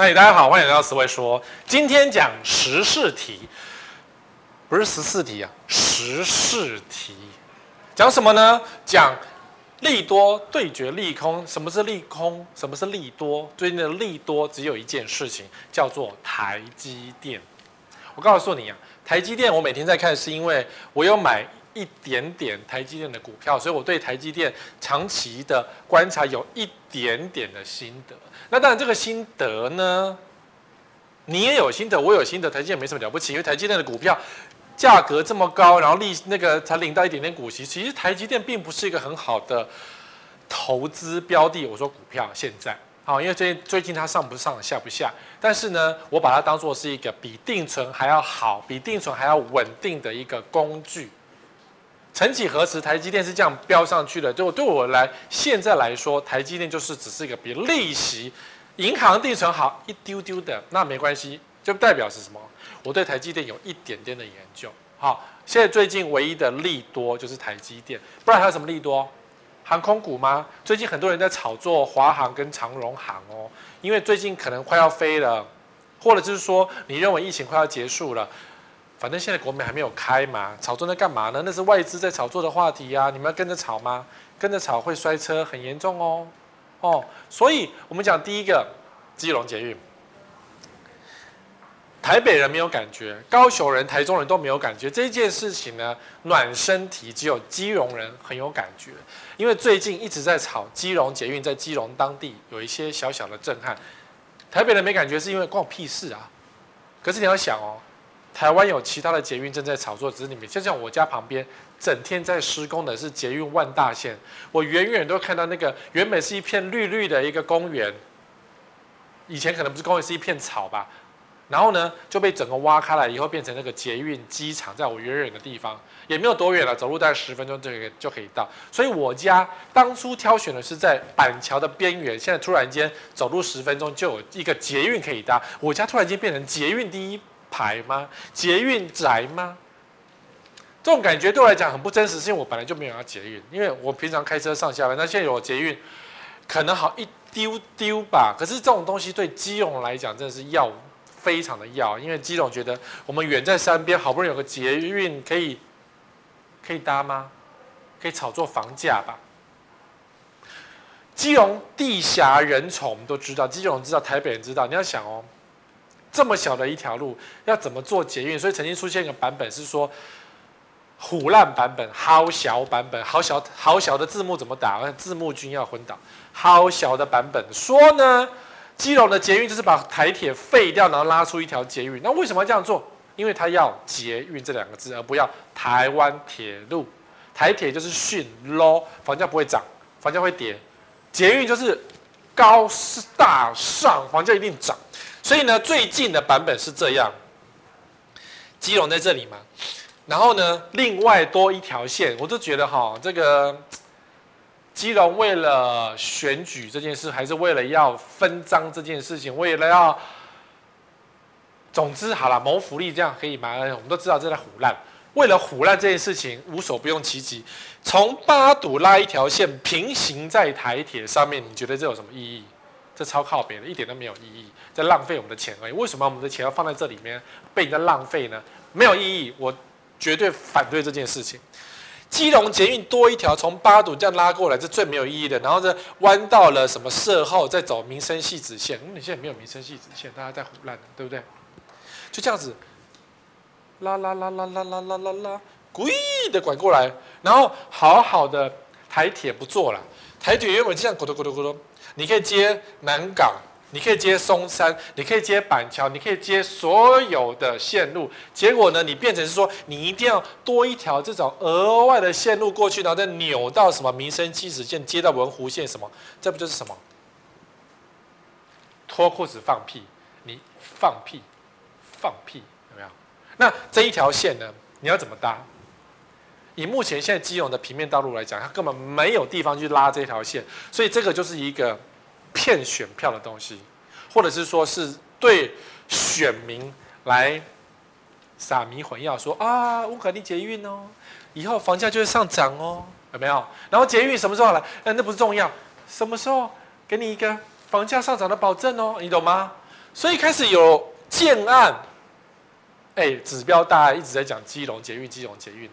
嗨大家好，欢迎来到思维说。今天讲时事题，不是十四题啊，时事题。讲什么呢？讲利多对决利空。什么是利空？什么是利多？最近的利多只有一件事情，叫做台积电。我告诉你啊，台积电我每天在看，是因为我有买一点点台积电的股票，所以我对台积电长期的观察有一点点的心得。那当然，这个心得呢，你也有心得，我有心得。台积电没什么了不起，因为台积电的股票价格这么高，然后利那个才领到一点点股息，其实台积电并不是一个很好的投资标的。我说股票现在好，因为最近最近它上不上下不下，但是呢，我把它当做是一个比定存还要好、比定存还要稳定的一个工具。曾几何时，台积电是这样飙上去的。就对我来，现在来说，台积电就是只是一个比利息、银行定存好一丢丢的，那没关系，就代表是什么？我对台积电有一点点的研究。好，现在最近唯一的利多就是台积电，不然还有什么利多？航空股吗？最近很多人在炒作华航跟长荣航哦，因为最近可能快要飞了，或者就是说你认为疫情快要结束了。反正现在国美还没有开嘛，炒作在干嘛呢？那是外资在炒作的话题呀、啊，你们要跟着炒吗？跟着炒会摔车，很严重哦。哦，所以我们讲第一个，基隆捷运，台北人没有感觉，高雄人、台中人都没有感觉。这件事情呢，暖身体只有基隆人很有感觉，因为最近一直在炒基隆捷运，在基隆当地有一些小小的震撼。台北人没感觉，是因为关我屁事啊。可是你要想哦。台湾有其他的捷运正在炒作，只是你们就像我家旁边，整天在施工的是捷运万大线。我远远都看到那个原本是一片绿绿的一个公园，以前可能不是公园，是一片草吧。然后呢，就被整个挖开来以后，变成那个捷运机场，在我远远的地方，也没有多远了，走路大概十分钟就可以就可以到。所以我家当初挑选的是在板桥的边缘，现在突然间走路十分钟就有一个捷运可以搭，我家突然间变成捷运第一排吗？捷运宅吗？这种感觉对我来讲很不真实，是因为我本来就没有要捷运，因为我平常开车上下班。那现在有捷运，可能好一丢丢吧。可是这种东西对基隆来讲真的是要非常的要，因为基隆觉得我们远在山边，好不容易有个捷运可以可以搭吗？可以炒作房价吧？基隆地狭人稠，我们都知道，基隆知道，台北人知道。你要想哦。这么小的一条路，要怎么做捷运？所以曾经出现一个版本是说，虎烂版本、好小版本、好小好小的字幕怎么打？字幕君要昏倒。好小的版本说呢，基隆的捷运就是把台铁废掉，然后拉出一条捷运。那为什么要这样做？因为他要捷运这两个字，而不要台湾铁路。台铁就是逊 low，房价不会涨，房价会跌。捷运就是高大上，房价一定涨。所以呢，最近的版本是这样，基隆在这里嘛，然后呢，另外多一条线，我就觉得哈，这个基隆为了选举这件事，还是为了要分赃这件事情，为了要，总之好了，谋福利这样可以吗？我们都知道这在唬烂，为了唬烂这件事情，无所不用其极，从八堵拉一条线平行在台铁上面，你觉得这有什么意义？这超靠别的，一点都没有意义，在浪费我们的钱而已。为什么我们的钱要放在这里面被人家浪费呢？没有意义，我绝对反对这件事情。基隆捷运多一条，从八堵这样拉过来，是最没有意义的。然后这弯到了什么社后，再走民生汐止线。嗯，你现在没有民生汐止线，大家在唬烂，对不对？就这样子，啦啦啦啦啦啦啦啦啦，故意的拐过来，然后好好的台铁不做了，台铁原本这样咕嘟咕嘟咕嘟。你可以接南港，你可以接松山，你可以接板桥，你可以接所有的线路。结果呢，你变成是说，你一定要多一条这种额外的线路过去，然后再扭到什么民生汐止线，接到文湖线什么，这不就是什么脱裤子放屁？你放屁，放屁，有没有？那这一条线呢，你要怎么搭？以目前现在基隆的平面道路来讲，它根本没有地方去拉这条线，所以这个就是一个骗选票的东西，或者是说是对选民来撒迷魂药，说啊，乌克丽捷运哦，以后房价就会上涨哦，有没有？然后捷运什么时候来？那那不是重要，什么时候给你一个房价上涨的保证哦？你懂吗？所以开始有建案，哎，指标大家一直在讲基隆捷运，基隆捷运。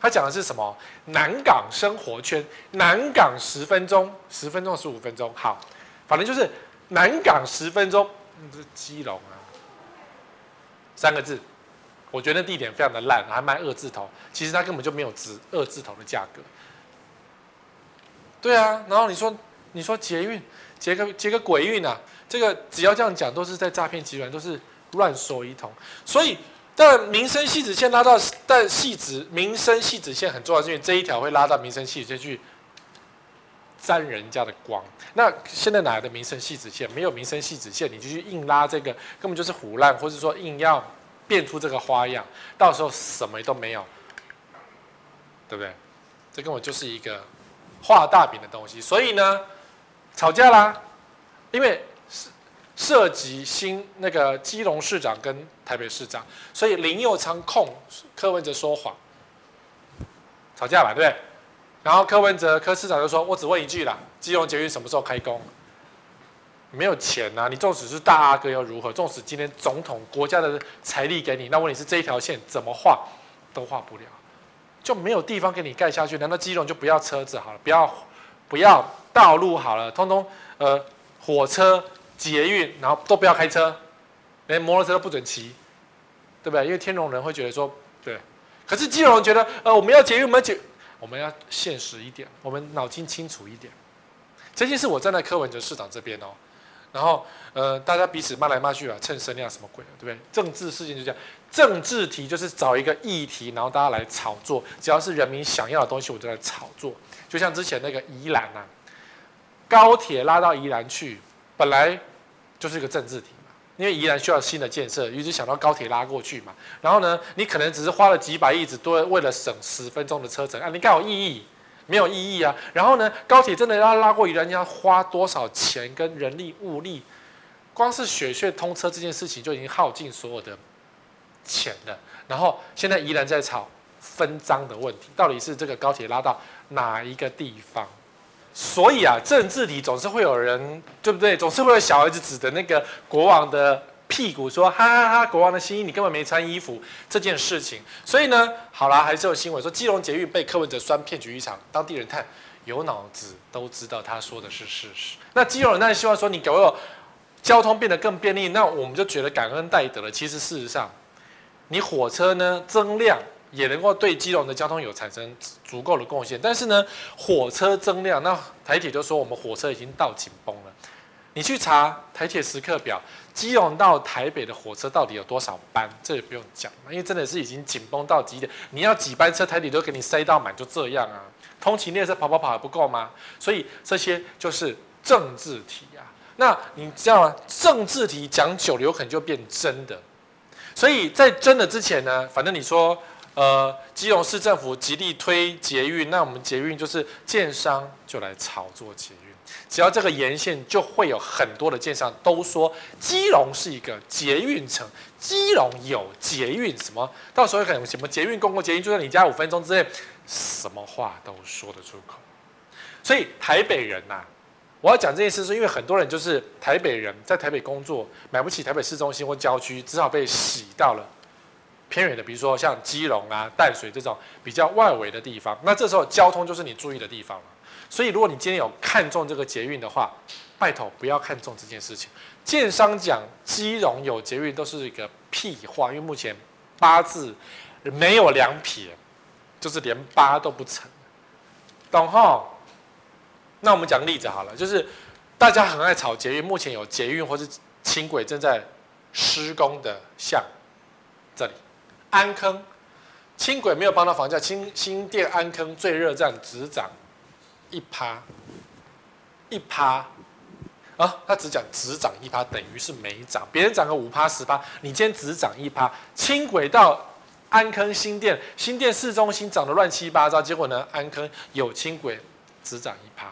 他讲的是什么？南港生活圈，南港十分钟，十分钟十五分钟，好，反正就是南港十分钟，嗯，这是基隆啊，三个字，我觉得地点非常的烂，还卖二字头，其实它根本就没有值二字头的价格。对啊，然后你说你说捷运，捷个捷个鬼运啊！这个只要这样讲，都是在诈骗集团，都是乱说一通，所以。但民生汐止线拉到，但汐止民生汐止线很重要，是因为这一条会拉到民生汐止线去沾人家的光。那现在哪来的民生汐止线？没有民生汐止线，你就去硬拉这个，根本就是胡烂，或者说硬要变出这个花样，到时候什么都没有，对不对？这根本就是一个画大饼的东西。所以呢，吵架啦，因为。涉及新那个基隆市长跟台北市长，所以林佑昌控柯文哲说谎，吵架吧，对不对？然后柯文哲柯市长就说：“我只问一句啦，基隆捷运什么时候开工？没有钱呐、你纵使是大阿哥又如何？纵使今天总统国家的财力给你，那问题是这一条线怎么画都画不了，就没有地方给你盖下去。难道基隆就不要车子好了，不要不要道路好了，通通呃火车？”捷运，然后都不要开车，连摩托车都不准骑，对不对？因为天龙人会觉得说，对。可是基隆人觉得，呃，我们要捷运，我们要捷，我们要现实一点，我们脑筋清楚一点。这件事我站在柯文哲市长这边哦，然后呃，大家彼此骂来骂去啊，蹭声量什么鬼的，对不对？政治事情就这样，政治题就是找一个议题，然后大家来炒作，只要是人民想要的东西，我就来炒作。就像之前那个宜兰啊，高铁拉到宜兰去。本来就是一个政治题嘛，因为宜兰需要新的建设，于是想到高铁拉过去嘛。然后呢，你可能只是花了几百亿，只多为了省十分钟的车程啊，你该有意义？没有意义啊。然后呢，高铁真的要拉过宜兰，你要花多少钱跟人力物力？光是雪隧通车这件事情就已经耗尽所有的钱了。然后现在宜兰在吵分赃的问题，到底是这个高铁拉到哪一个地方？所以啊，政治里总是会有人，对不对？总是会有小孩子指着那个国王的屁股说：“哈哈哈，国王的新衣你根本没穿衣服。”这件事情，所以呢，好啦，还是有新闻说基隆捷运被柯文哲酸骗局一场。当地人看有脑子都知道他说的是事实。那基隆人当然希望说你给我交通变得更便利，那我们就觉得感恩戴德了。其实事实上，你火车呢增量。也能够对基隆的交通有产生足够的贡献，但是呢，火车增量，那台铁就说我们火车已经到紧绷了。你去查台铁时刻表，基隆到台北的火车到底有多少班？这也不用讲，因为真的是已经紧绷到极点。你要几班车，台铁都给你塞到满，就这样啊。通勤列车跑跑跑还不够吗？所以这些就是政治题啊。那你知道吗？政治题讲久了，有可能就变真的。所以在真的之前呢，反正你说。呃，基隆市政府极力推捷运，那我们捷运就是建商就来炒作捷运，只要这个沿线就会有很多的建商都说基隆是一个捷运城，基隆有捷运什么，到时候可能什么捷运公共捷运就在你家五分钟之内，什么话都说得出口。所以台北人呐、啊，我要讲这件事是因为很多人就是台北人在台北工作，买不起台北市中心或郊区，只好被洗到了。偏远的，比如说像基隆啊、淡水这种比较外围的地方，那这时候交通就是你注意的地方了。所以，如果你今天有看中这个捷运的话，拜托不要看中这件事情。建商讲基隆有捷运都是一个屁话，因为目前八字没有两撇，就是连八都不成，懂吼？那我们讲例子好了，就是大家很爱炒捷运，目前有捷运或是轻轨正在施工的，像这里。安坑轻轨没有帮到房价，新新店安坑最热站只涨一趴一趴啊，他只讲只涨一趴，等于是没涨。别人涨个五趴十趴，你今天只涨一趴。轻轨到安坑新店，新店市中心涨得乱七八糟，结果呢，安坑有轻轨只涨一趴。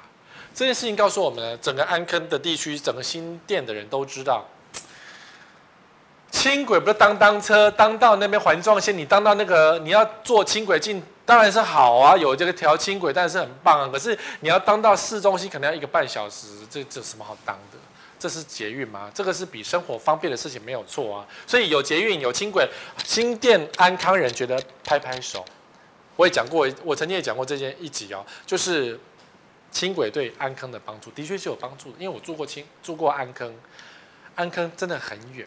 这件事情告诉我们，整个安坑的地区，整个新店的人都知道。轻轨不是当当车，当到那边环状线，你当到那个你要坐轻轨进，当然是好啊，有这个条轻轨，但是很棒啊。可是你要当到市中心，可能要一个半小时，这这什么好当的？这是捷运吗？这个是比生活方便的事情，没有错啊。所以有捷运有轻轨，新店安康人觉得拍拍手。我也讲过，我曾经也讲过这件一集哦，就是轻轨对安康的帮助，的确是有帮助的。因为我住过轻，住过安坑，安坑真的很远。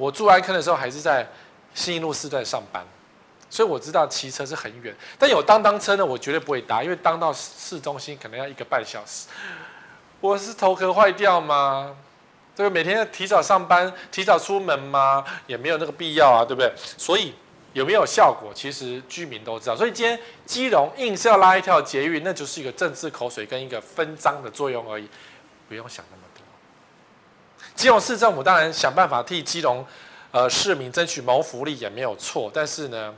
我住安坑的时候还是在新一路四段上班，所以我知道骑车是很远。但有当当车呢，我绝对不会搭，因为当到市中心可能要一个半小时。我是头壳坏掉吗？这个每天要提早上班、提早出门吗？也没有那个必要啊，对不对？所以有没有效果，其实居民都知道。所以今天基隆硬是要拉一条捷运，那就是一个政治口水跟一个分赃的作用而已，不用想那么。基隆市政府当然想办法替基隆，呃市民争取谋福利也没有错，但是呢，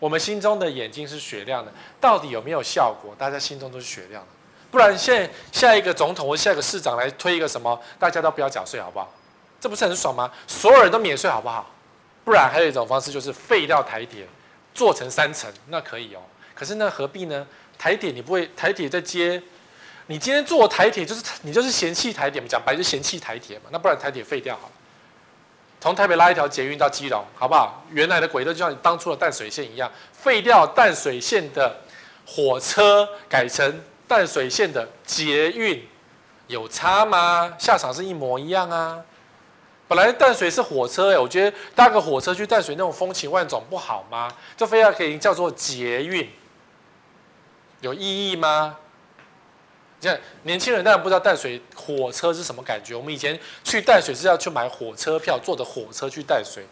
我们心中的眼睛是雪亮的，到底有没有效果？大家心中都是雪亮的，不然现在下一个总统或下一个市长来推一个什么，大家都不要缴税好不好？这不是很爽吗？所有人都免税好不好？不然还有一种方式就是废掉台铁，做成三层，那可以哦。可是那何必呢？台铁你不会台铁在接。你今天坐台铁，就是你就是嫌弃台铁嘛，讲白就嫌弃台铁嘛。那不然台铁废掉好了，从台北拉一条捷运到基隆，好不好？原来的轨道就像你当初的淡水线一样，废掉淡水线的火车，改成淡水线的捷运，有差吗？下场是一模一样啊。本来淡水是火车哎、我觉得搭个火车去淡水那种风情万种不好吗？就非要可以叫做捷运，有意义吗？你看年轻人当然不知道淡水火车是什么感觉。我们以前去淡水是要去买火车票，坐着火车去淡水，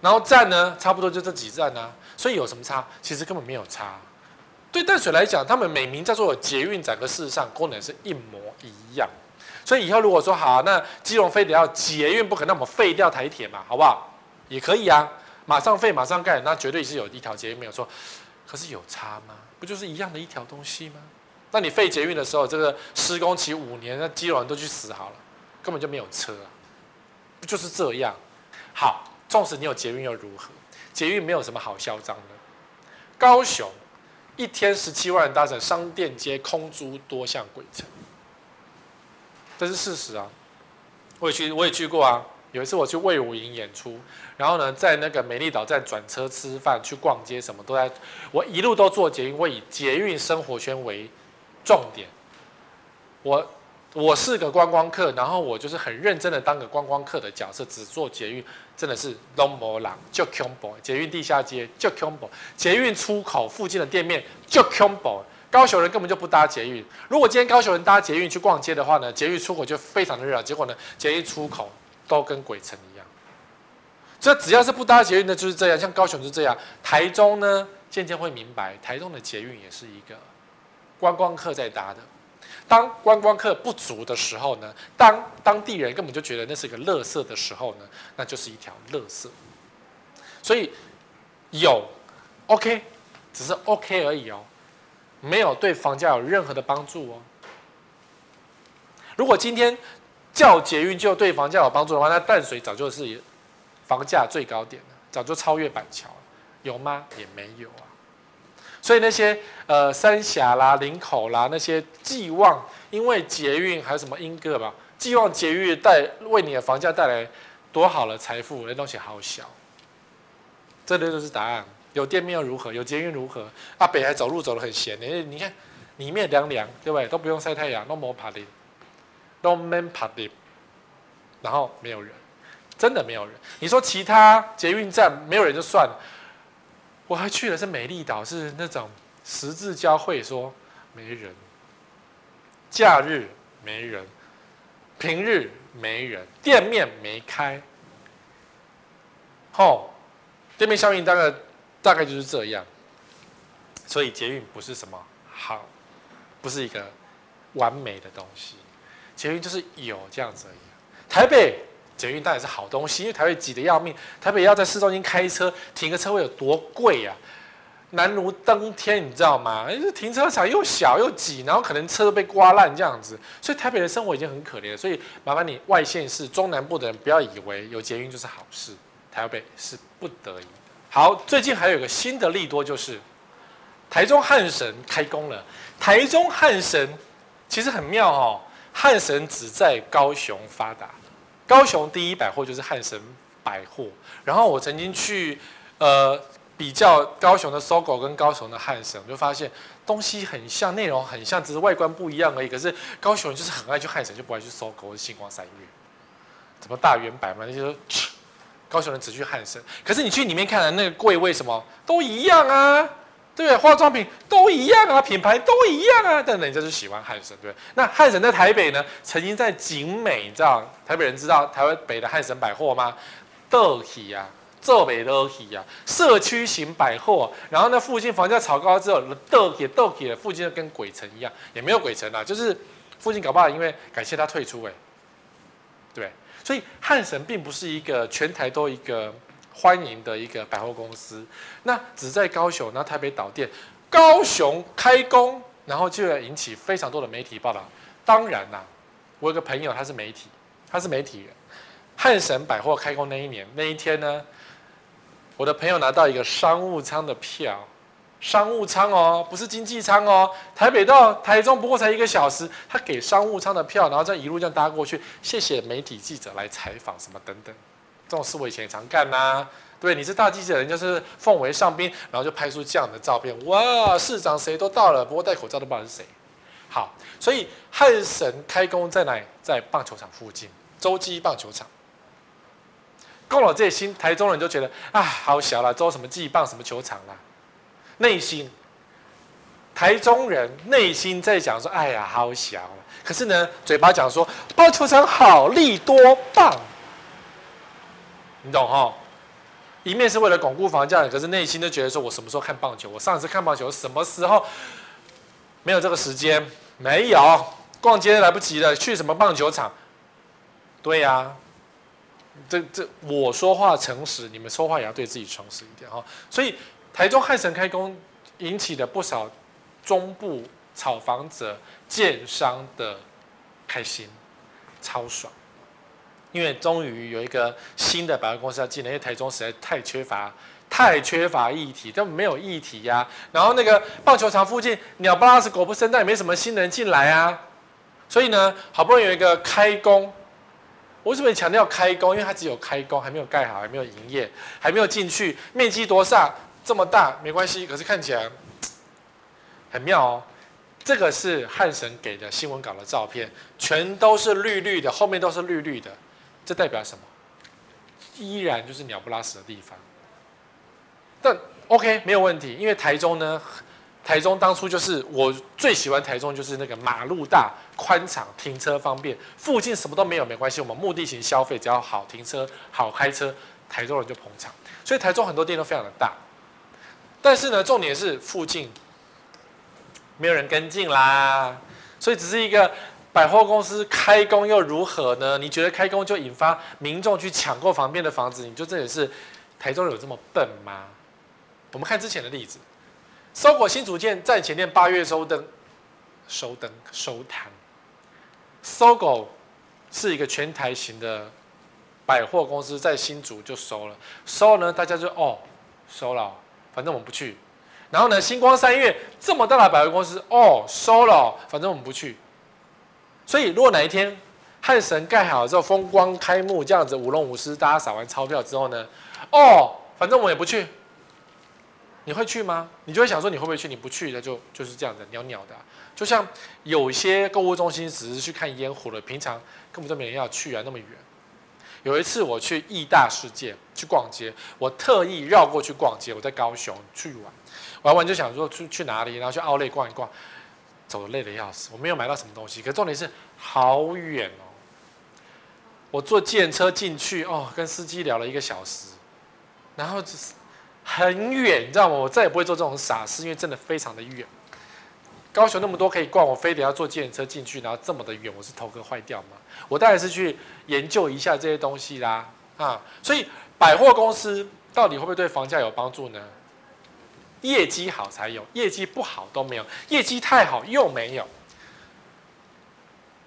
然后站呢，差不多就这几站啊。所以有什么差？其实根本没有差。对淡水来讲，他们美名叫做捷运站，可事实上功能是一模一样。所以以后如果说好，那基隆非得要捷运不可，那我们废掉台铁嘛，好不好？也可以啊，马上废，马上盖，那绝对是有一条捷运没有错。可是有差吗？不就是一样的一条东西吗？那你废捷运的时候，这个施工期五年，那基隆人都去死好了，根本就没有车，不就是这样？好，纵使你有捷运又如何？捷运没有什么好嚣张的。高雄一天十七万人搭乘商店街空租多项鬼城，这是事实啊。我也去，我也去过啊。有一次我去魏武营演出，然后呢，在那个美丽岛站转车吃饭、去逛街，什么都在。我一路都坐捷运，我以捷运生活圈为。重点，我我是个观光客，然后我就是很认真的当个观光客的角色，只做捷运，真的是拢无人就 combo。捷运地下街就 combo，捷运出口附近的店面就 combo。高雄人根本就不搭捷运，如果今天高雄人搭捷运去逛街的话呢，捷运出口就非常的热闹，结果呢，捷运出口都跟鬼城一样。这只要是不搭捷运的，就是这样，像高雄就是这样。台中呢，渐渐会明白，台中的捷运也是一个。观光客在搭的，当观光客不足的时候呢，当当地人根本就觉得那是一个垃圾的时候呢，那就是一条垃圾。所以有 OK，只是 OK 而已哦，没有对房价有任何的帮助哦。如果今天叫捷运就对房价有帮助的话，那淡水早就是房价最高点了，早就超越板桥了，有吗？也没有啊。所以那些呃三峡啦、林口啦那些寄望，因为捷运还有什么莺歌吧，寄望捷运带为你的房价带来多好的财富，那东西好小。这里就是答案。有店面又如何？有捷运如何？阿北还走路走得很闲呢。你看里面凉凉，对不对？都不用晒太阳，都没爬的，都没爬的。然后没有人，真的没有人。你说其他捷运站没有人就算了。我还去了是美丽岛，是那种十字交汇，说没人，假日没人，平日没人，店面没开，吼，店面效应大概大概就是这样，所以捷运不是什么好，不是一个完美的东西，捷运就是有这样子而已。台北。捷运当然是好东西，因为台北挤得要命。台北要在市中心开车停个车位有多贵啊？难如登天，你知道吗？停车场又小又挤，然后可能车都被刮烂这样子，所以台北的生活已经很可怜。所以麻烦你外县市中南部的人不要以为有捷运就是好事，台北是不得已。好，最近还有一个新的利多就是台中汉神开工了。台中汉神其实很妙哦，汉神只在高雄发达，高雄第一百货就是汉神百货。然后我曾经去呃比较高雄的搜狗跟高雄的汉神，我就发现东西很像，内容很像，只是外观不一样而已。可是高雄人就是很爱去汉神，就不爱去搜狗或星光三月，什么大远百嘛那些都。高雄人只去汉神，可是你去里面看的那个柜为什么都一样啊？对？化妆品都一样啊，品牌都一样啊，但人家就喜欢汉神，对。那汉神在台北呢？曾经在景美，你知道台北人知道台湾北的汉神百货吗？德喜啊，这北德喜啊，社区型百货。然后呢附近房价炒高之后，德喜豆喜的附近就跟鬼城一样，也没有鬼城啊，就是附近搞不好因为感谢他退出，哎，对。所以汉神并不是一个全台都一个欢迎的一个百货公司，那只在高雄，那台北倒店，高雄开工，然后就要引起非常多的媒体报道。当然啦，我有个朋友他是媒体，他是媒体人。汉神百货开工那一年那一天呢，我的朋友拿到一个商务舱的票。商务舱哦，不是经济舱哦。台北到台中不过才一个小时，他给商务舱的票，然后再一路这样搭过去。谢谢媒体记者来采访什么等等，这种事我以前也常干呐、啊。对，你是大记者，人家是奉为上宾，然后就拍出这样的照片。哇，市长谁都到了，不过戴口罩都不知道是谁。好，所以汉神开工在哪里？在棒球场附近，洲际棒球场。够了，这些新台中人就觉得啊，好小了，洲什么际棒什么球场啦。内心，台中人内心在讲说：“哎呀，好小。”可是呢，嘴巴讲说：“棒球场好，利多棒。”你懂哈？一面是为了巩固房价，可是内心都觉得说：“我什么时候看棒球？我上次看棒球什么时候？没有这个时间，没有逛街来不及了，去什么棒球场？”对呀、这这我说话诚实，你们说话也要对自己诚实一点哈。所以。台中汉神开工，引起了不少中部炒房者、建商的开心，超爽，因为终于有一个新的百货公司要进来，因为台中实在太缺乏、太缺乏议题，根本没有议题呀、然后那个棒球场附近鸟不拉屎、狗不生但，也没什么新人进来啊。所以呢，好不容易有一个开工，我为什么强调开工？因为它只有开工，还没有盖好，还没有营业，还没有进去，面积多大？这么大没关系，可是看起来很妙哦。这个是汉神给的新闻稿的照片，全都是绿绿的，后面都是绿绿的，这代表什么？依然就是鸟不拉屎的地方。但 OK 没有问题，因为台中呢，台中当初就是我最喜欢台中，就是那个马路大、宽敞、停车方便，附近什么都没有没关系，我们目的型消费只要好停车、好开车，台中人就捧场。所以台中很多店都非常的大。但是呢，重点是附近没有人跟进啦，所以只是一个百货公司开工又如何呢？你觉得开工就引发民众去抢购旁边的房子？你就真的是台中人有这么笨吗？我们看之前的例子搜狗新竹店站前店八月收灯，收灯收摊。搜狗是一个全台型的百货公司，在新竹就收了，收了呢，大家就哦，收了。反正我们不去，然后呢，星光三月这么大的百货公司哦，收了，反正我们不去。所以如果哪一天汉神盖好了之后风光开幕这样子舞龙舞狮，大家撒完钞票之后呢，哦，反正我也不去。你会去吗？你就会想说你会不会去？你不去那就就是这样子，鸟鸟的。就像有些购物中心只是去看烟火了，平常根本就没人要去啊，那么远。有一次我去义大世界去逛街，我特意绕过去逛街。我在高雄去玩，玩完就想说去去哪里，然后去奥莱逛一逛，走得累得要死。我没有买到什么东西，可重点是好远哦。我坐计程车进去哦，跟司机聊了一个小时，然后就是很远，你知道吗？我再也不会做这种傻事，因为真的非常的远。高雄那么多可以逛，我非得要坐计程车进去，然后这么的远，我是头壳坏掉吗？我当然是去研究一下这些东西啦，啊，所以百货公司到底会不会对房价有帮助呢？业绩好才有，业绩不好都没有，业绩太好又没有。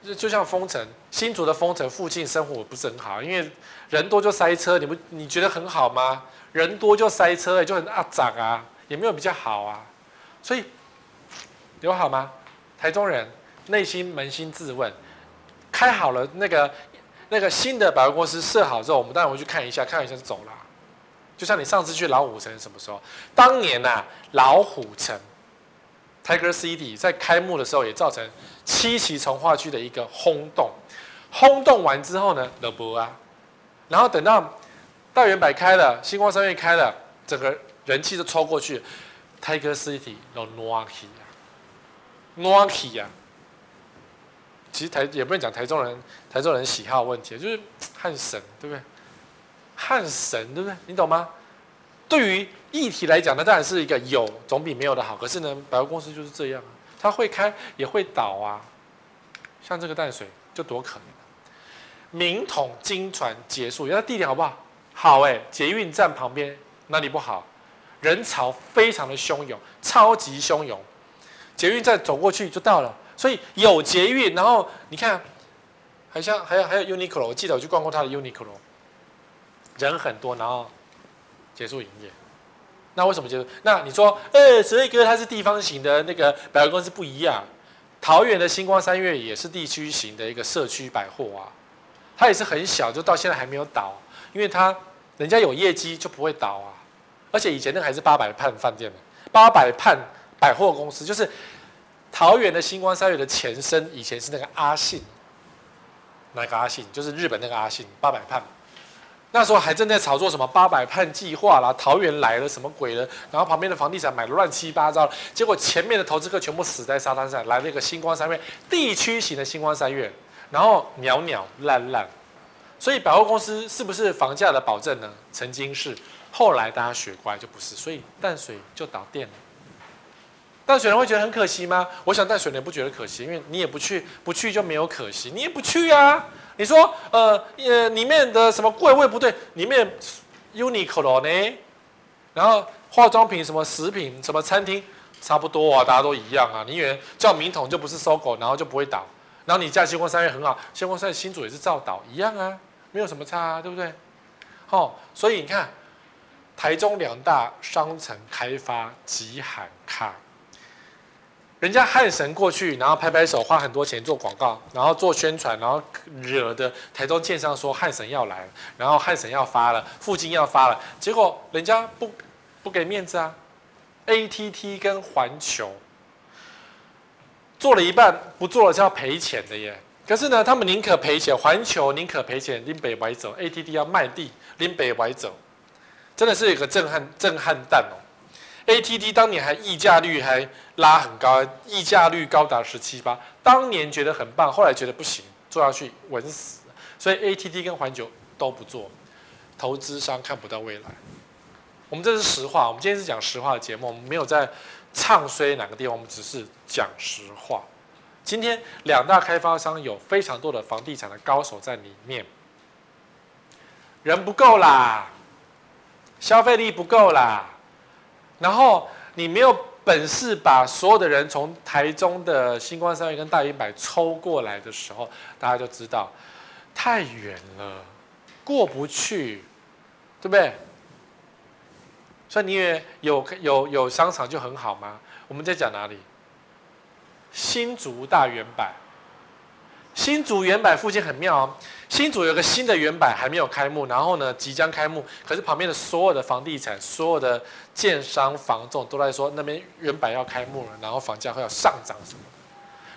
就就像封城，新竹的封城附近生活不是很好，因为人多就塞车，你不你觉得很好吗？人多就塞车，就很阿杂啊，也没有比较好啊，所以。有好吗？台中人内心扪心自问，开好了那个那个新的百货公司设好之后，我们当然回去看一下，看一下就走了。就像你上次去老虎城什么时候？当年呐、啊，老虎城 Tiger City 在开幕的时候也造成七期重化区的一个轰动。轰动完之后呢，了不啊，然后等到大圆百开了，星光三越开了，整个人气都抽过去，Tiger City 都 Noaki 啊，Noki 啊。其实台也不能讲台中人，台中人喜好问题，就是汉神，对不对？汉神，对不对？你懂吗？对于议题来讲，呢当然是一个有总比没有的好。可是呢，百货公司就是这样啊，它会开也会倒啊。像这个淡水就多可怜。明统金船结束，原来地点好不好？好哎，捷运站旁边哪里不好？人潮非常的汹涌，超级汹涌。捷运站走过去就到了，所以有捷运，然后你看，好像还有还有 Uniqlo，我记得我去逛过他的 Uniqlo，人很多，然后结束营业。那为什么结束？那你说，呃，所以哥它是地方型的那个百货公司不一样，桃园的星光三月也是地区型的一个社区百货啊。它也是很小，就到现在还没有倒，因为它人家有业绩就不会倒啊。而且以前那个还是八百盼饭店的，八百盼百货公司就是桃园的星光三月的前身，以前是那个阿信，哪个阿信？就是日本那个阿信，八百盼。那时候还正在炒作什么八百盼计划啦，桃园来了什么鬼的，然后旁边的房地产买的乱七八糟，结果前面的投资客全部死在沙滩上，来了一个星光三月地区型的星光三月。然后袅袅烂烂，所以百货公司是不是房价的保证呢？曾经是，后来大家学乖就不是，所以淡水就倒店了。淡水人会觉得很可惜吗？我想淡水人不觉得可惜，因为你也不去，不去就没有可惜，你也不去啊。你说呃呃里面的什么柜位不对，里面 Uniqlo 呢？然后化妆品什么食品什么餐厅差不多啊，大家都一样啊。你以为叫明统就不是搜狗然后就不会倒？然后你家新光三月很好，新光三月新主也是照倒一样啊，没有什么差啊，对不对？哦，所以你看，台中两大商城开发极喊卡，人家汉神过去，然后拍拍手，花很多钱做广告，然后做宣传，然后惹得台中建商说汉神要来，然后汉神要发了，附近要发了，结果人家不不给面子啊，ATT 跟环球。做了一半不做了是要赔钱的耶，可是呢，他们宁可赔钱，环球宁可赔钱，拎北歪走，ATT 要卖地，拎北歪走，真的是一个震撼震撼弹哦。ATT 当年还溢价率还拉很高，溢价率高达十七八，当年觉得很棒，后来觉得不行，做下去稳死，所以 ATT 跟环球都不做，投资商看不到未来。我们这是实话，我们今天是讲实话的节目，我们没有在。唱衰哪个地方？我们只是讲实话。今天两大开发商有非常多的房地产的高手在里面，人不够啦，消费力不够啦，然后你没有本事把所有的人从台中的星光三月跟大圆百抽过来的时候，大家就知道太远了，过不去，对不对？所以你以为有有有商场就很好吗？我们在讲哪里？新竹大圆百，新竹原版附近很妙哦。新竹有个新的原版还没有开幕，然后呢即将开幕，可是旁边的所有的房地产、所有的建商、房仲都在说那边原版要开幕了，然后房价会要上涨什么，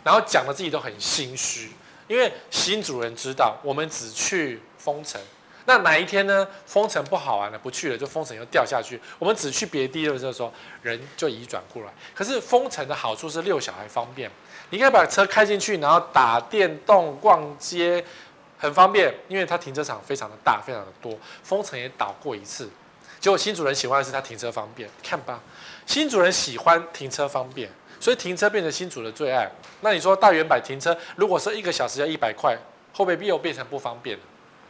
然后讲的自己都很心虚，因为新主人知道我们只去封城。那哪一天呢？封城不好玩了，不去了，就封城又掉下去。我们只去别的地方的时候，人就移转过来。可是封城的好处是遛小孩方便，你可以把车开进去，然后打电动、逛街，很方便。因为它停车场非常的大，非常的多。封城也倒过一次，结果新主人喜欢的是它停车方便。看吧，新主人喜欢停车方便，所以停车变成新主的最爱。那你说大远百停车，如果是一个小时要一百块，会不会又变成不方便了？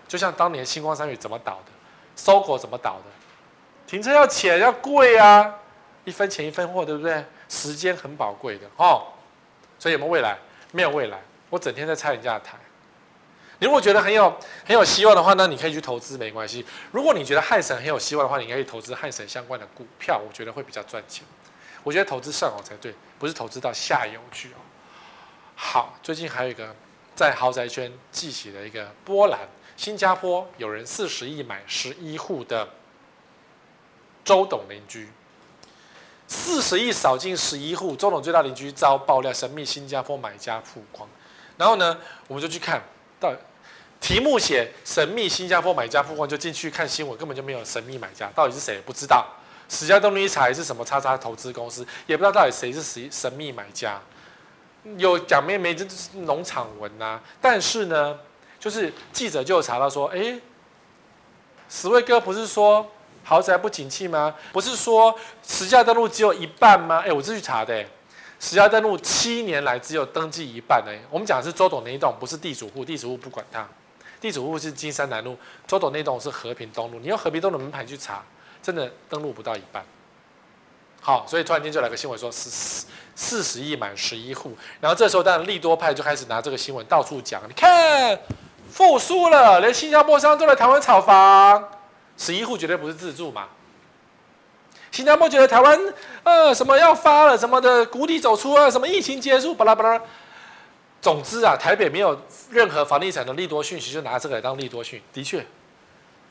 就像当年星光三越怎么倒的搜狗怎么倒的，停车要钱要贵啊，一分钱一分货，对不对？时间很宝贵的哦，所以有没有未来？没有未来。我整天在拆人家的台。你如果觉得很有很有希望的话，那你可以去投资，没关系。如果你觉得汉神很有希望的话，你可以投资汉神相关的股票，我觉得会比较赚钱。我觉得投资上游才对，不是投资到下游去哦。好，最近还有一个在豪宅圈记起了一个波澜。新加坡有人四十亿买十一户的周董邻居，四十亿扫进十一户，周董最大邻居遭爆料神秘新加坡买家曝光。然后呢，我们就去看到题目写神秘新加坡买家曝光，就进去看新闻，根本就没有神秘买家，到底是谁不知道。实价登录一查，是什么叉叉投资公司，也不知道到底谁是谁神秘买家。有讲没没，这是农场文呐、啊。但是呢，就是记者就有查到说，哎，史威哥不是说豪宅不景气吗？不是说实价登录只有一半吗？哎，我是去查的，实价登录七年来只有登记一半呢。我们讲的是周董那一栋，不是地主户，地主户不管它，地主户是金山南路，周董那栋是和平东路。你用和平东路门牌去查。真的登录不到一半，好，所以突然间就来个新闻说四四四十亿满十一户，然后这时候当然利多派就开始拿这个新闻到处讲，你看复苏了，连新加坡商都来台湾炒房，十一户绝对不是自住嘛。新加坡觉得台湾呃什么要发了什么的谷底走出啊，什么疫情结束巴拉巴拉，总之啊，台北没有任何房地产的利多讯息，就拿这个来当利多讯，的确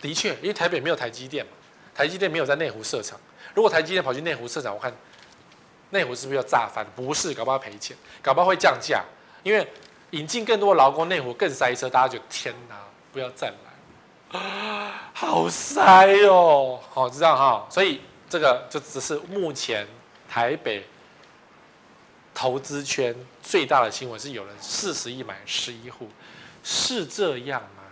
的确，因为台北没有台积电嘛。台积电没有在内湖设厂，如果台积电跑去内湖设厂，我看内湖是不是要炸翻？不是，搞不好赔钱，搞不好会降价，因为引进更多劳工，内湖更塞车，大家就天哪，不要再来，啊好塞哦，好，知道哈，所以这个就只是目前台北投资圈最大的新闻是有人四十亿买十一户，是这样吗？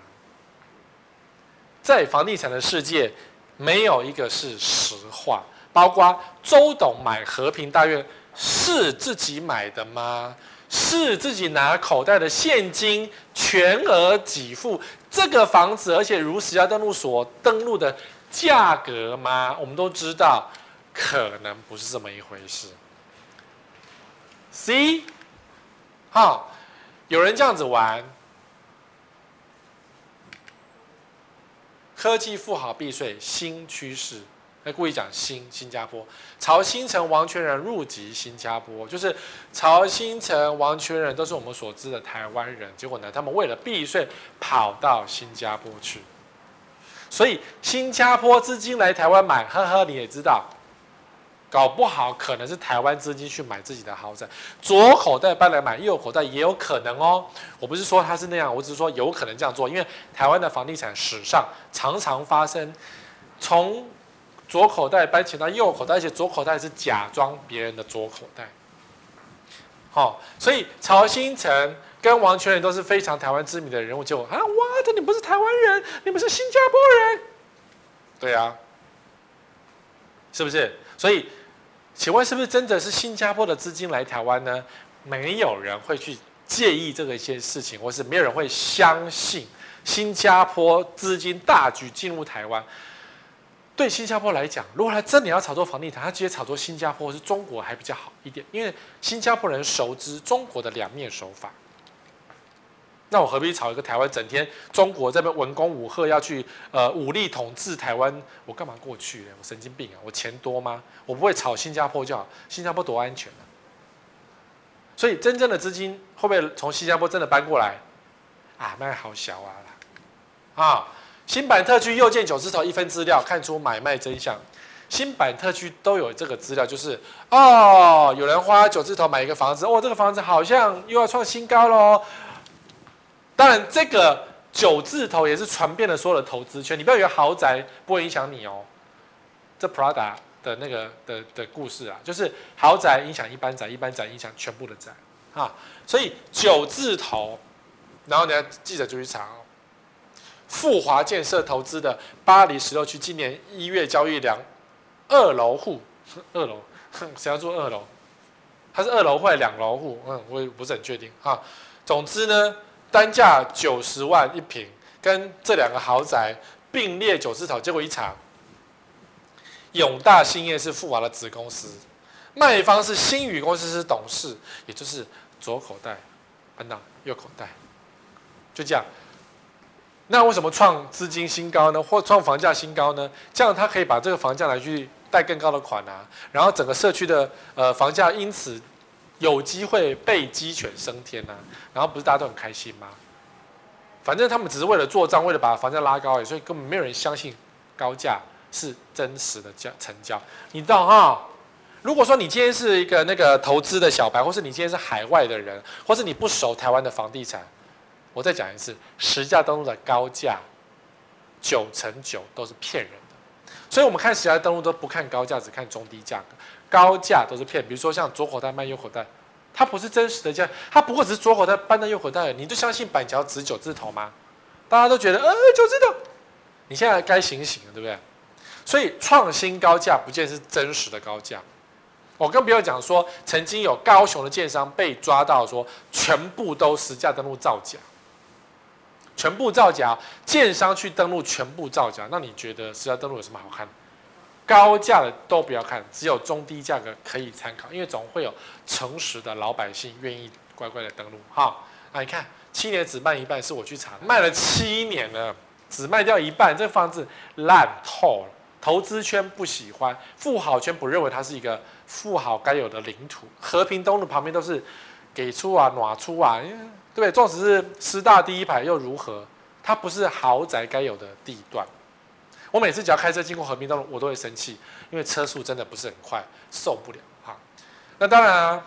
在房地产的世界。没有一个是实话，包括周董买和平大院是自己买的吗？是自己拿口袋的现金全额给付这个房子，而且如实要登录所登录的价格吗？我们都知道，可能不是这么一回事。C，好，有人这样子玩。科技富豪避税新趋势，还故意讲新新加坡，曹兴城、王全仁入籍新加坡，就是曹兴城、王全仁都是我们所知的台湾人，结果呢，他们为了避税跑到新加坡去，所以新加坡资金来台湾买，呵呵，你也知道。搞不好可能是台湾资金去买自己的豪宅，左口袋搬来买，右口袋也有可能哦。我不是说他是那样，我只是说有可能这样做，因为台湾的房地产史上常常发生从左口袋搬钱到右口袋，而且左口袋是假装别人的左口袋。好、所以曹兴诚跟王全仁都是非常台湾知名的人物，就啊，哇，这你不是台湾人，你们是新加坡人，对啊，是不是？所以。请问是不是真的是新加坡的资金来台湾呢？没有人会去介意这个一些事情，或是没有人会相信新加坡资金大举进入台湾。对新加坡来讲，如果他真的要炒作房地产，他直接炒作新加坡或是中国还比较好一点，因为新加坡人熟知中国的两面手法。那我何必炒一个台湾？整天中国这边文攻武吓，要去呃武力统治台湾，我干嘛过去呢？我神经病啊！我钱多吗？我不会炒新加坡就好，新加坡多安全啊！所以真正的资金会不会从新加坡真的搬过来？啊，那好小啊啦！啊，新版特区又见九字头，一分资料看出买卖真相。新版特区都有这个资料，就是哦，有人花九字头买一个房子，哦，这个房子好像又要创新高喽。当然，这个九字头也是传遍了所有的投资圈。你不要以为豪宅不会影响你哦。这 Prada 的那个的的故事啊，就是豪宅影响一般宅，一般宅影响全部的宅啊。所以九字头，然后呢，记者就去查哦。富华建设投资的巴黎十六区，今年一月交易量，二楼户，二楼，谁要住二楼？它是二楼或两楼户？嗯，我也不是很确定啊。总之呢。单价九十万一平，跟这两个豪宅并列九字头，结果一查，永大兴业是富华的子公司，卖方是新宇公司是董事，也就是左口袋搬到右口袋，就这样。那为什么创资金新高呢？或创房价新高呢？这样他可以把这个房价来去贷更高的款啊，然后整个社区的呃房价因此有机会被鸡犬升天呐、啊，然后不是大家都很开心吗？反正他们只是为了做账，为了把房价拉高，所以根本没有人相信高价是真实的价成交。你知道哈？如果说你今天是一个那个投资的小白，或是你今天是海外的人，或是你不熟台湾的房地产，我再讲一次，实价登录的高价九成九都是骗人的。所以我们看实价登录都不看高价，只看中低价格。高价都是骗，比如说像左口袋卖右口袋，它不是真实的价，它不过只是左口袋搬到右口袋，你就相信板桥只九字头吗？大家都觉得呃九字头，你现在该醒醒了，对不对？所以创新高价不见是真实的高价。我更不要讲说，曾经有高雄的建商被抓到说全部都实价登录造假，全部造假，建商去登录全部造假，那你觉得实价登录有什么好看？高价的都不要看，只有中低价格可以参考，因为总会有诚实的老百姓愿意乖乖的登录。哈，啊，你看七年只卖一半，是我去查，卖了七年了，只卖掉一半，这房子烂透了，投资圈不喜欢，富豪圈不认为它是一个富豪该有的领土。和平东路旁边都是给出啊、暖出啊，对不对？纵使是师大第一排又如何？它不是豪宅该有的地段。我每次只要开车经过和平东路，我都会生气，因为车速真的不是很快，受不了哈。那当然啊，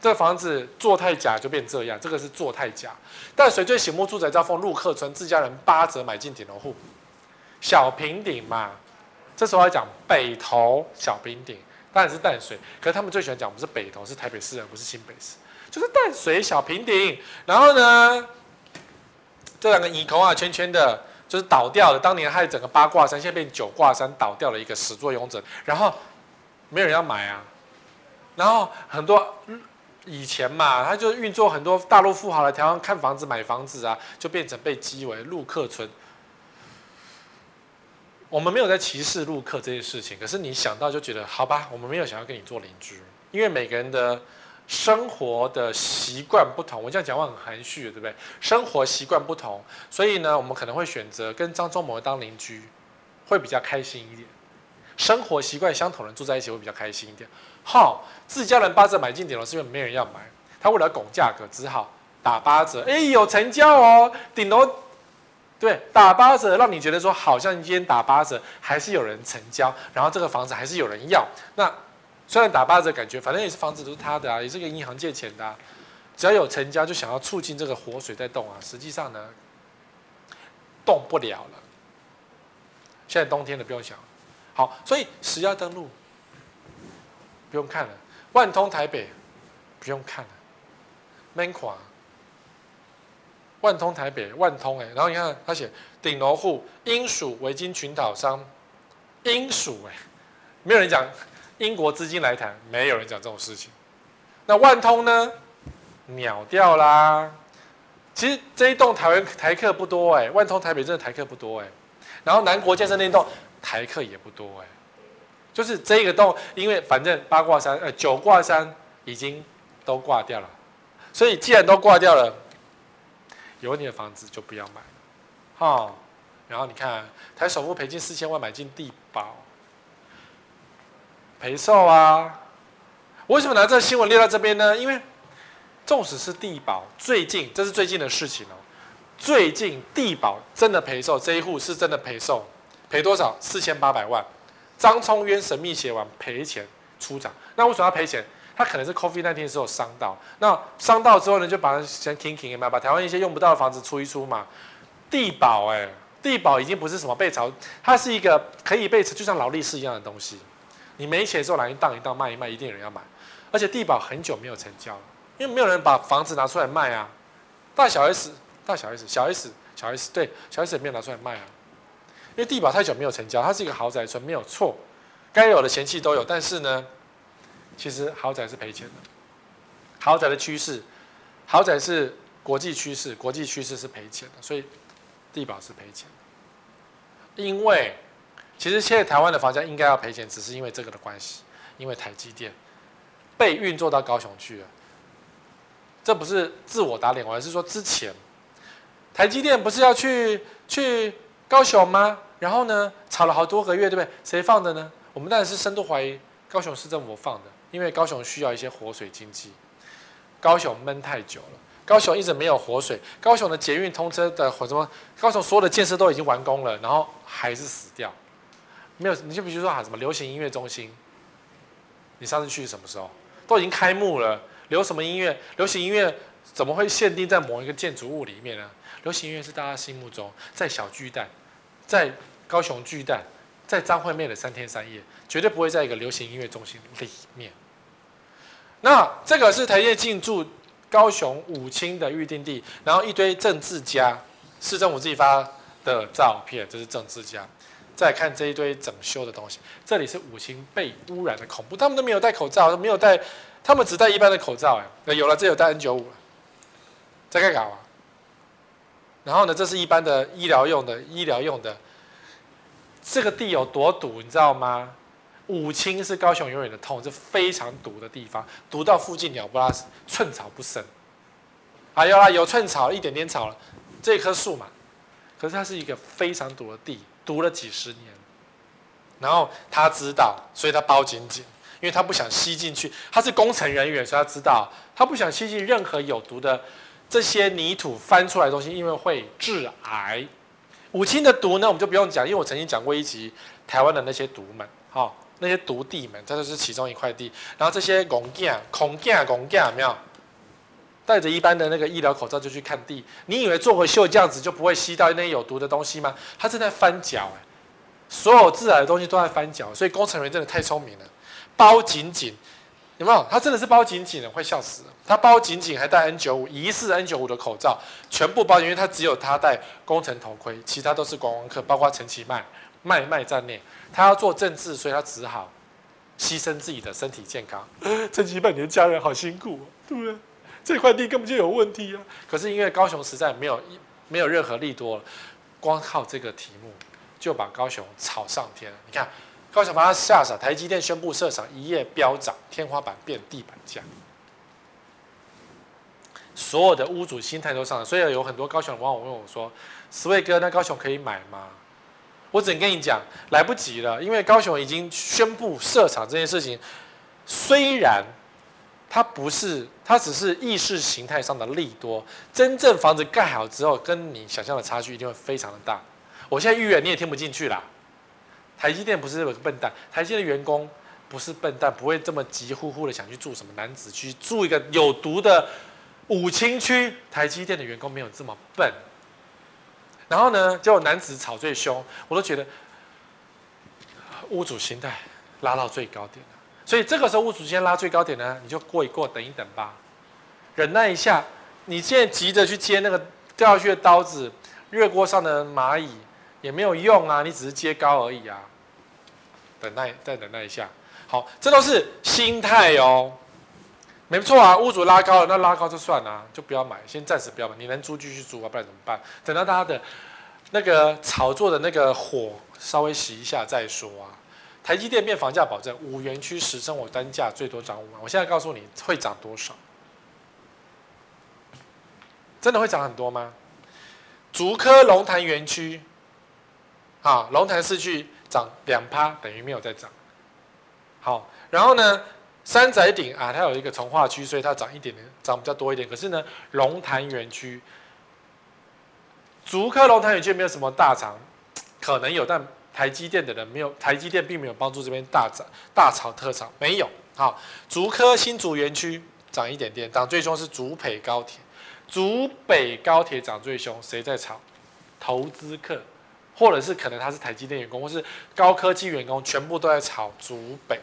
这房子做太假就变这样，这个是做太假。淡水最醒目住宅兆丰陆客村自家人八折买进顶楼户，小平顶嘛。这时候要讲北投小平顶，当然是淡水，可是他们最喜欢讲不是北投，是台北市人，不是新北市，就是淡水小平顶。然后呢，这两个椅孔啊圈圈的。就是倒掉了，当年害整个八卦山，现在变九卦山倒掉了一个始作俑者，然后没有人要买啊，然后很多以前嘛，他就运作很多大陆富豪来台湾看房子买房子啊，就变成被讥为陆客村。我们没有在歧视陆客这件事情，可是你想到就觉得好吧，我们没有想要跟你做邻居，因为每个人的。生活的习惯不同，我这样讲话很含蓄，对不对？生活习惯不同，所以呢，我们可能会选择跟张忠谋当邻居，会比较开心一点。生活习惯相同的人住在一起会比较开心一点。好，自家人八折买进顶楼是因为没人要买，他为了拱价格，只好打八折。哎，有成交哦，顶楼对打八折，让你觉得说好像今天打八折还是有人成交，然后这个房子还是有人要。那。虽然打八折，感觉反正也是房子都是他的啊，也是跟银行借钱的啊。只要有成交，就想要促进这个活水在动啊。实际上呢，动不了了。现在冬天了，不用想。好，所以实价登录不用看了。万通台北不用看了。门款。万通台北，万通哎，然后你看他写顶楼户英属维京群岛商，英属哎，没有人讲。英国资金来谈，没有人讲这种事情。那万通呢？秒掉啦。其实这一栋台湾台客不多哎，万通台北真的台客不多哎。然后南国建设那栋台客也不多哎。就是这个栋，因为反正八卦山呃九卦山已经都挂掉了，所以既然都挂掉了，有你的房子就不要买了。好，然后你看台首富赔进四千万买进帝宝。赔售啊！为什么拿这个新闻列到这边呢？因为纵使是地保，最近这是最近的事情哦。最近地保真的赔售，这一户是真的赔售，赔多少？四千八百万。张聪渊神秘写完赔钱出场，那为什么要赔钱？他可能是 COVID 那天的时候伤到，那伤到之后呢，就把它先停停嘛，把台湾一些用不到的房子出一出嘛。地保哎，地保已经不是什么被炒，它是一个可以被就像劳力士一样的东西。你没钱的时候来一档一档卖一卖，一定有人要买。而且帝宝很久没有成交，因为没有人把房子拿出来卖啊。大小 S，大小 S，小 S，小 S，对，小 S 也没有拿出来卖啊。因为帝宝太久没有成交，它是一个豪宅村，没有错，该有的嫌弃都有。但是呢，其实豪宅是赔钱的。豪宅的趋势，豪宅是国际趋势，国际趋势是赔钱的，所以帝宝是赔钱的，因为。其实现在台湾的房价应该要赔钱，只是因为这个的关系，因为台积电被运作到高雄去了。这不是自我打脸，我还是说之前台积电不是要去去高雄吗？然后呢，炒了好多个月，对不对？谁放的呢？我们当然是深度怀疑高雄市政府放的，因为高雄需要一些活水经济。高雄闷太久了，高雄一直没有活水，高雄的捷运通车的或什么，高雄所有的建设都已经完工了，然后还是死掉，没有。你就比如说啊，什么流行音乐中心，你上次去什么时候？都已经开幕了，流什么音乐？流行音乐怎么会限定在某一个建筑物里面呢？流行音乐是大家心目中在小巨蛋，在高雄巨蛋，在张惠妹的三天三夜，绝对不会在一个流行音乐中心里面。那这个是台积进驻高雄五轻的预定地，然后一堆政治家，市政府自己发的照片，这是政治家。再看这一堆整修的东西，这里是五清被污染的恐怖，他们都没有戴口罩，都没有戴，他们只戴一般的口罩。哎，有了，这有戴 N95，在干搞啊？然后呢，这是一般的医疗用的，医疗用的。这个地有多堵，你知道吗？五清是高雄永远的痛，是非常堵的地方，堵到附近鸟不拉屎，寸草不生。啊，有啦，有寸草，一点点草了，这棵树嘛。可是它是一个非常堵的地，堵了几十年。然后他知道，所以他包紧紧，因为他不想吸进去。他是工程人员，所以他知道，他不想吸进任何有毒的这些泥土翻出来的东西，因为会致癌。五轻的毒呢，我们就不用讲，因为我曾经讲过一集台湾的那些毒们，哈、那些毒地们，这就是其中一块地。然后这些公囝、空囝、公囝有没有？戴着一般的那个医疗口罩就去看地，你以为做回秀这样子就不会吸到那些有毒的东西吗？他正在翻搅，所有致癌的东西都在翻脚，所以工程人员真的太聪明了，包紧紧，有没有？他真的是包紧紧的，会笑死。他包紧紧还戴 N95，疑似 N95 的口罩，全部包紧，因为他只有他戴工程头盔，其他都是观光客，包括陈其迈。卖卖在内，他要做政治，所以他只好牺牲自己的身体健康。陈其迈，你的家人好辛苦，对不对？这块地根本就有问题啊！可是因为高雄实在没有没有任何利多了，光靠这个题目就把高雄炒上天了。你看，高雄把他吓傻，台积电宣布设厂，一夜飙涨，天花板变地板价，所有的屋主心态都上了。所以有很多高雄人网友问我说：“十位哥，那高雄可以买吗？”我只能跟你讲，来不及了，因为高雄已经宣布设厂这件事情，虽然它不是，它只是意识形态上的利多，真正房子盖好之后，跟你想象的差距一定会非常的大。我现在预言你也听不进去啦。台积电不是有个笨蛋，台积电的员工不是笨蛋，不会这么急呼呼的想去住什么男子区，住一个有毒的五清区。台积电的员工没有这么笨。然后呢，就男子吵最凶，我都觉得屋主心态拉到最高点了。所以这个时候屋主先拉最高点呢，你就过一过，等一等吧，忍耐一下。你现在急着去接那个掉下去的刀子，热锅上的蚂蚁也没有用啊，你只是接高而已啊。等待，再等待一下。好，这都是心态哦。没错啊，屋主拉高了，那拉高就算了，就不要买，先暂时不要买。你能租继续租啊，不然怎么办？等到大家的那个炒作的那个火稍微熄一下再说啊。台积电变房价保证，五园区十生活单价最多涨五万。我现在告诉你会涨多少？真的会涨很多吗？竹科龙潭园区，啊，龙潭市区涨两趴，等于没有再涨。好，然后呢？三宅顶啊，它有一个重划区，所以它涨一点点，涨比较多一点。可是呢，龙潭园区、竹科龙潭园区没有什么大涨，可能有，但台积电的人没有，台积电并没有帮助这边大涨、大炒特炒，没有。好，竹科新竹园区涨一点点，涨最终是竹北高铁，竹北高铁涨最凶，谁在炒？投资客，或者是可能他是台积电员工，或是高科技员工，全部都在炒竹北。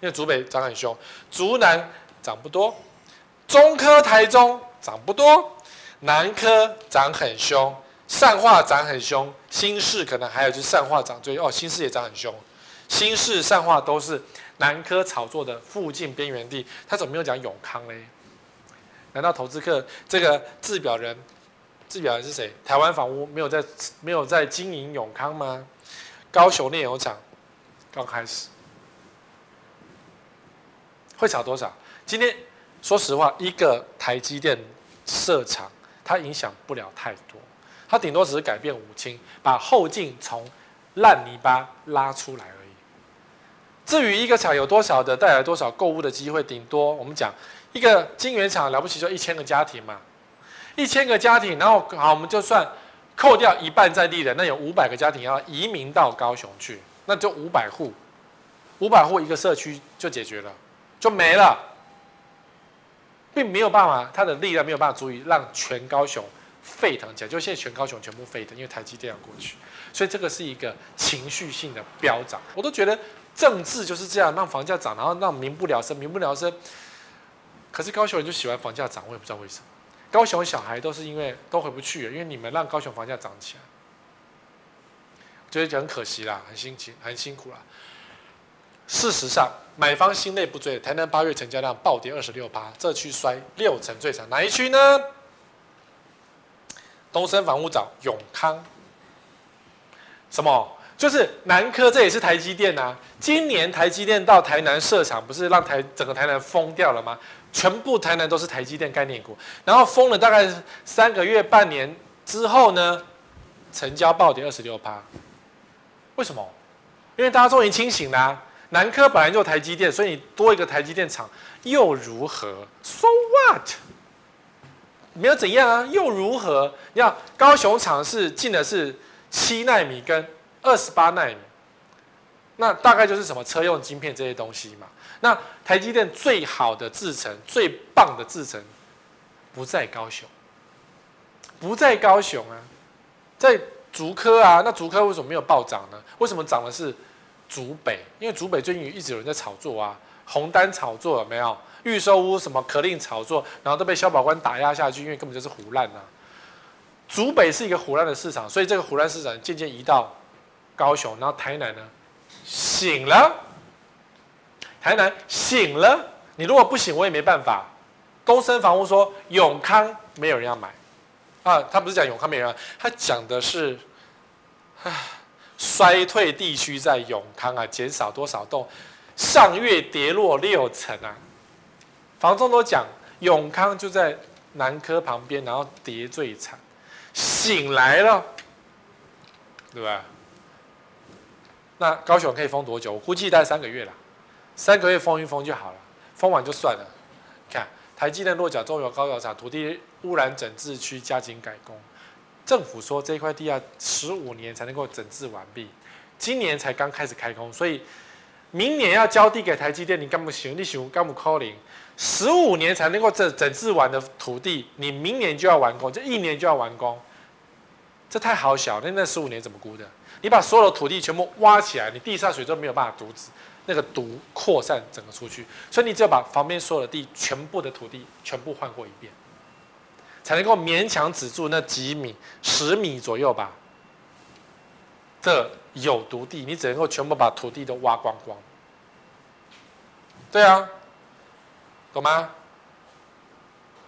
因为竹北涨很凶，竹南涨不多，中科台中涨不多，南科涨很凶，善化涨很凶，新市可能还有就是善化涨最哦，新市也涨很凶，新市善化都是南科炒作的附近边缘地，他怎么没有讲永康嘞？难道投资客这个制表人，制表人是谁？台湾房屋没有在没有在经营永康吗？高雄炼油厂刚开始。会炒多少？今天说实话，一个台积电设厂，它影响不了太多，它顶多只是改变五轻，把后劲从烂泥巴拉出来而已。至于一个厂有多少的带来多少购物的机会，顶多我们讲一个晶圆厂了不起就一千个家庭嘛，一千个家庭，然后好我们就算扣掉一半在地的，那有五百个家庭要移民到高雄去，那就五百户，五百户一个社区就解决了，就没了，并没有办法，它的力量没有办法足以让全高雄沸腾起来，就现在全高雄全部沸腾，因为台积电要过去，所以这个是一个情绪性的飙涨，我都觉得。政治就是这样，让房价涨，然后让民不聊生，民不聊生。可是高雄人就喜欢房价涨，我也不知道为什么。高雄小孩都是因为都回不去了，因为你们让高雄房价涨起来，觉得很可惜啦，很辛苦，很辛苦啦。事实上，买方心累不追，台南八月成交量暴跌二十六趴，这区衰六成最惨，哪一区呢？东森房屋找永康，什么？就是南科，这也是台积电呐。今年台积电到台南设厂，不是让台整个台南疯掉了吗？全部台南都是台积电概念股，然后封了大概三个月、半年之后呢，成交暴跌二十六趴。为什么？因为大家终于清醒啦。南科本来就台积电，所以你多一个台积电厂又如何？So what？没有怎样啊，又如何？你看高雄厂是进的是七奈米跟。二十八奈米，那大概就是什么车用晶片这些东西嘛。那台积电最好的制程、最棒的制程，不在高雄，不在高雄啊，在竹科啊。那竹科为什么没有暴涨呢？为什么涨的是竹北？因为竹北最近一直有人在炒作啊，红单炒作有没有？预售屋什么可令炒作，然后都被消保官打压下去，因为根本就是胡烂啊。竹北是一个胡烂的市场，所以这个胡烂市场渐渐移到。高雄，然后台南呢，醒了。台南醒了，你如果不醒，我也没办法。东森房屋说永康没有人要买，啊，他不是讲永康没人要，他讲的是，衰退地区在永康啊，减少多少栋，上月跌落六成啊。房仲都讲永康就在南科旁边，然后跌最惨，醒来了，对吧？那高雄可以封多久？我估计大概三个月啦，三个月封一封就好了，封完就算了。看台积电落脚中油高寮厂土地污染整治区加紧改工，政府说这块地要十五年才能够整治完毕，今年才刚开始开工，所以明年要交地给台积电，你干不行，你行干不可能，十五年才能够整整治完的土地，你明年就要完工，这一年就要完工，这太好小，那那十五年怎么估的？你把所有的土地全部挖起来，你地下水都没有办法阻止那个毒扩散整个出去，所以你只有把旁边所有的地全部的土地全部换过一遍，才能够勉强止住那几米十米左右吧。的有毒地，你只能够全部把土地都挖光光。对啊，懂吗？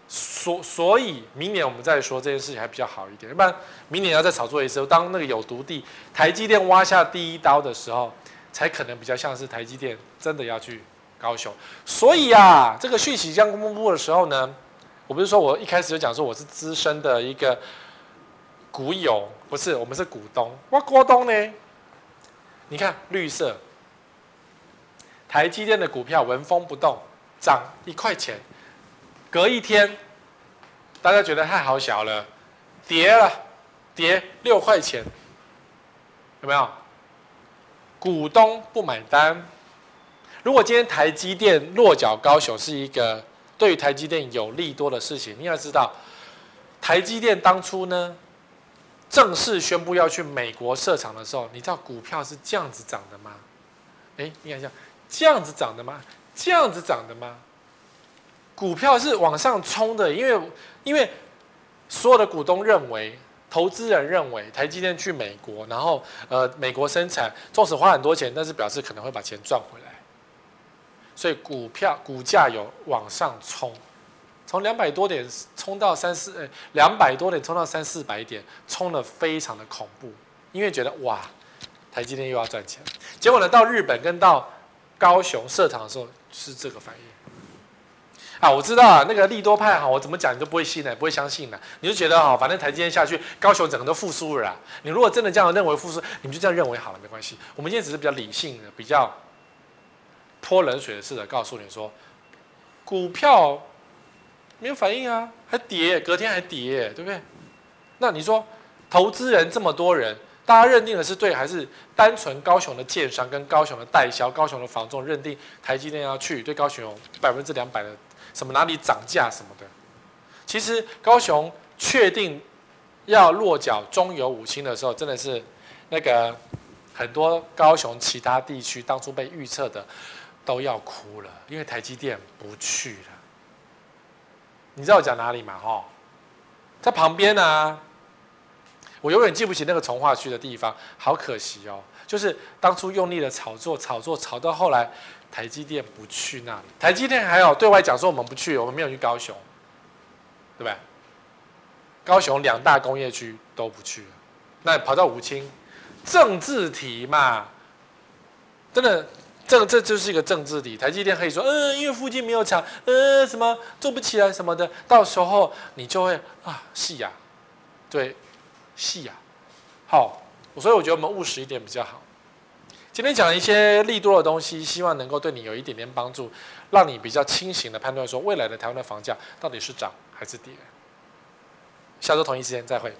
所所以，明年我们再说这件事情还比较好一点，要不然明年要再炒作一次。当那个有毒地台积电挖下第一刀的时候，才可能比较像是台积电真的要去高雄。所以啊，这个讯息将公布的时候呢，我不是说我一开始就讲说我是资深的一个股友，不是，我们是股东。我股东呢？你看绿色，台积电的股票纹风不动，涨一块钱。隔一天，大家觉得太好小了，跌了，跌六块钱，有没有？股东不买单。如果今天台积电落脚高雄是一个对台积电有利多的事情，你要知道，台积电当初呢正式宣布要去美国设厂的时候，你知道股票是这样子涨的吗？哎，你看一下，这样子涨的吗？这样子涨的吗？股票是往上冲的，因为因为所有的股东认为，投资人认为台积电去美国，然后呃美国生产，纵使花很多钱，但是表示可能会把钱赚回来，所以股票股价有往上冲，从两百多点冲到三四呃两百多点冲到三四百点，冲得非常的恐怖，因为觉得哇台积电又要赚钱，结果呢到日本跟到高雄设厂的时候是这个反应。啊，我知道啊，那个利多派哈，我怎么讲你都不会信的，不会相信的。你就觉得哈，反正台积电下去，高雄整个都复苏了啦。你如果真的这样认为复苏，你们就这样认为好了，没关系。我们今天只是比较理性的，比较泼冷水的似的告诉你说，股票没有反应啊，还跌，隔天还跌，对不对？那你说，投资人这么多人，大家认定的是对，还是单纯高雄的建商跟高雄的代销、高雄的房仲认定台积电要去，对高雄百分之两百的什么哪里涨价什么的？其实高雄确定要落脚中油五轻的时候，真的是那个很多高雄其他地区当初被预测的都要哭了，因为台积电不去了。你知道我讲哪里吗？哈，在旁边啊。我永远记不起那个从化区的地方，好可惜哦。就是当初用力的炒作，炒作，炒到后来，台积电不去那里。台积电还有对外讲说我们不去，我们没有去高雄，对不对？高雄两大工业区都不去，那跑到武清，政治题嘛，真的，这这就是一个政治题。台积电可以说，嗯，因为附近没有厂，嗯，什么做不起来什么的，到时候你就会啊，是呀，对。细啊，好，所以我觉得我们务实一点比较好。今天讲一些利多的东西，希望能够对你有一点点帮助，让你比较清醒的判断说未来的台湾的房价到底是涨还是跌。下周同一时间再会。